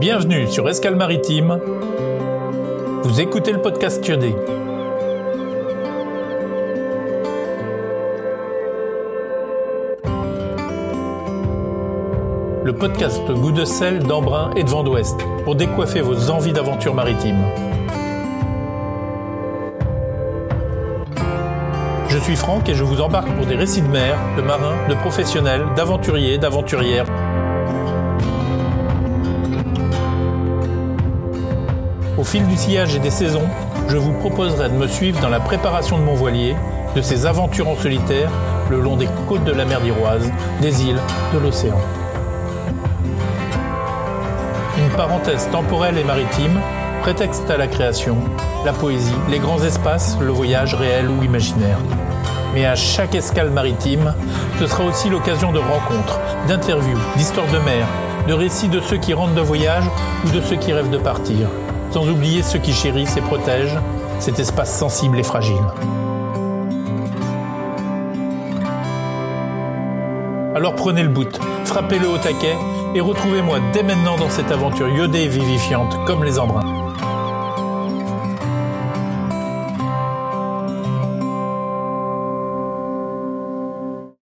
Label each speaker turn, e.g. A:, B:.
A: Bienvenue sur Escale Maritime. Vous écoutez le podcast Kyodé. Le podcast Goût de sel, d'embrun et de vent d'ouest pour décoiffer vos envies d'aventure maritime. Je suis Franck et je vous embarque pour des récits de mer, de marins, de professionnels, d'aventuriers, d'aventurières Au fil du sillage et des saisons, je vous proposerai de me suivre dans la préparation de mon voilier, de ses aventures en solitaire, le long des côtes de la mer d'Iroise, des îles, de l'océan. Une parenthèse temporelle et maritime, prétexte à la création, la poésie, les grands espaces, le voyage réel ou imaginaire. Mais à chaque escale maritime, ce sera aussi l'occasion de rencontres, d'interviews, d'histoires de mer, de récits de ceux qui rentrent de voyage ou de ceux qui rêvent de partir sans oublier ceux qui chérissent et protègent cet espace sensible et fragile. Alors prenez le bout, frappez-le au taquet et retrouvez-moi dès maintenant dans cette aventure iodée et vivifiante comme les embruns.